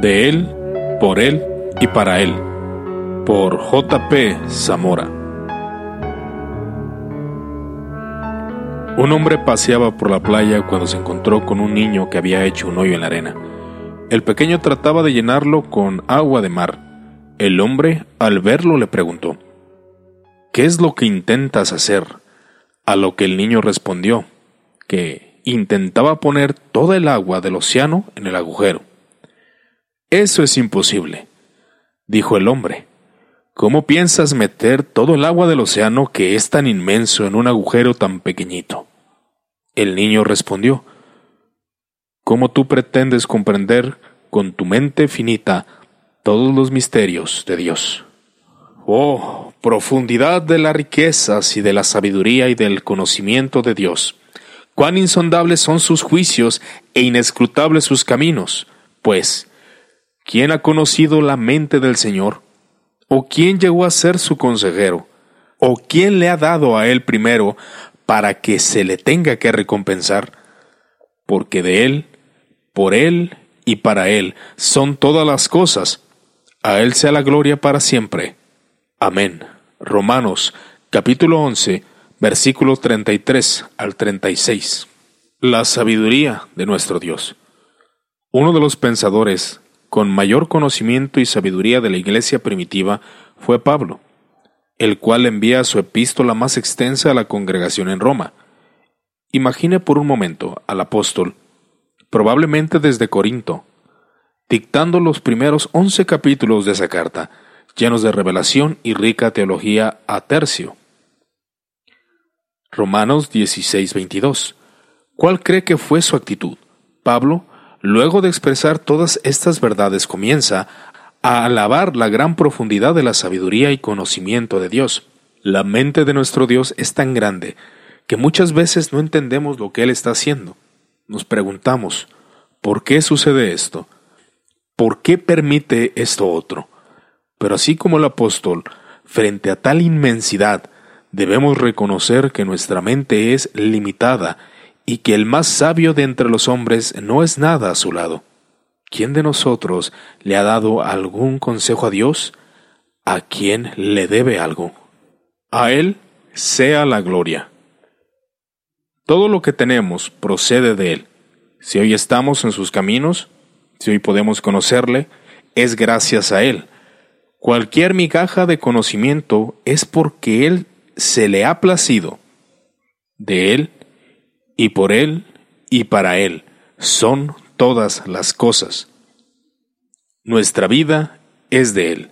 De Él, por Él y para Él. Por J.P. Zamora. Un hombre paseaba por la playa cuando se encontró con un niño que había hecho un hoyo en la arena. El pequeño trataba de llenarlo con agua de mar. El hombre, al verlo, le preguntó, ¿Qué es lo que intentas hacer? A lo que el niño respondió, que intentaba poner toda el agua del océano en el agujero. Eso es imposible, dijo el hombre. ¿Cómo piensas meter todo el agua del océano que es tan inmenso en un agujero tan pequeñito? El niño respondió, ¿Cómo tú pretendes comprender con tu mente finita todos los misterios de Dios? Oh, profundidad de las riquezas y de la sabiduría y del conocimiento de Dios. Cuán insondables son sus juicios e inescrutables sus caminos. Pues, ¿quién ha conocido la mente del Señor? ¿O quién llegó a ser su consejero? ¿O quién le ha dado a él primero para que se le tenga que recompensar? Porque de él, por él y para él son todas las cosas. A él sea la gloria para siempre. Amén. Romanos capítulo 11 versículos 33 al 36. La sabiduría de nuestro Dios. Uno de los pensadores con mayor conocimiento y sabiduría de la iglesia primitiva fue Pablo, el cual envía su epístola más extensa a la congregación en Roma. Imagine por un momento al apóstol, probablemente desde Corinto, dictando los primeros once capítulos de esa carta, llenos de revelación y rica teología a tercio. Romanos 16:22. ¿Cuál cree que fue su actitud? Pablo, luego de expresar todas estas verdades, comienza a alabar la gran profundidad de la sabiduría y conocimiento de Dios. La mente de nuestro Dios es tan grande que muchas veces no entendemos lo que Él está haciendo. Nos preguntamos, ¿por qué sucede esto? ¿Por qué permite esto otro? Pero así como el apóstol, frente a tal inmensidad, debemos reconocer que nuestra mente es limitada y que el más sabio de entre los hombres no es nada a su lado. ¿Quién de nosotros le ha dado algún consejo a Dios? ¿A quién le debe algo? A Él sea la gloria. Todo lo que tenemos procede de Él. Si hoy estamos en sus caminos, si hoy podemos conocerle, es gracias a Él. Cualquier migaja de conocimiento es porque Él se le ha placido. De Él, y por Él, y para Él, son todas las cosas. Nuestra vida es de Él.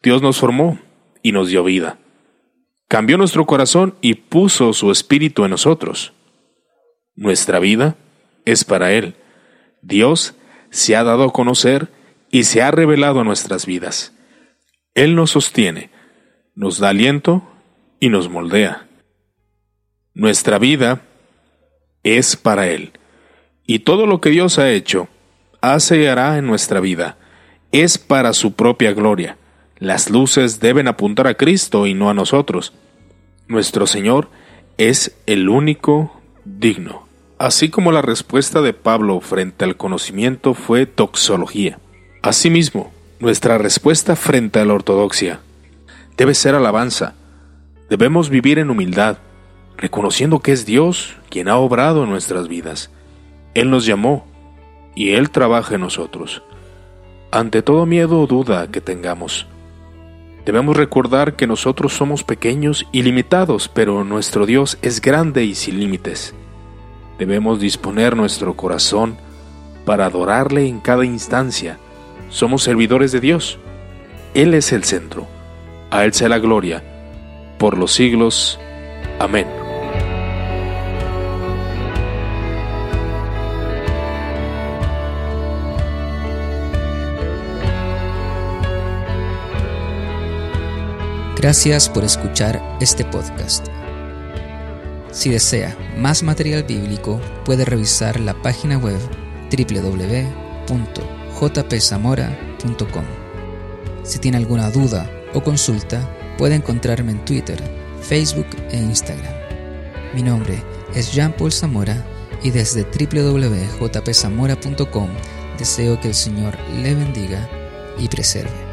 Dios nos formó y nos dio vida. Cambió nuestro corazón y puso su espíritu en nosotros. Nuestra vida es para Él. Dios se ha dado a conocer y se ha revelado nuestras vidas. Él nos sostiene, nos da aliento y nos moldea. Nuestra vida es para Él. Y todo lo que Dios ha hecho, hace y hará en nuestra vida, es para su propia gloria. Las luces deben apuntar a Cristo y no a nosotros. Nuestro Señor es el único digno. Así como la respuesta de Pablo frente al conocimiento fue toxología. Asimismo, nuestra respuesta frente a la ortodoxia debe ser alabanza. Debemos vivir en humildad, reconociendo que es Dios quien ha obrado en nuestras vidas. Él nos llamó y Él trabaja en nosotros. Ante todo miedo o duda que tengamos, debemos recordar que nosotros somos pequeños y limitados, pero nuestro Dios es grande y sin límites. Debemos disponer nuestro corazón para adorarle en cada instancia, somos servidores de Dios. Él es el centro. A Él sea la gloria, por los siglos. Amén. Gracias por escuchar este podcast. Si desea más material bíblico, puede revisar la página web www jpzamora.com. Si tiene alguna duda o consulta, puede encontrarme en Twitter, Facebook e Instagram. Mi nombre es Jean Paul Zamora y desde www.jpzamora.com Deseo que el Señor le bendiga y preserve.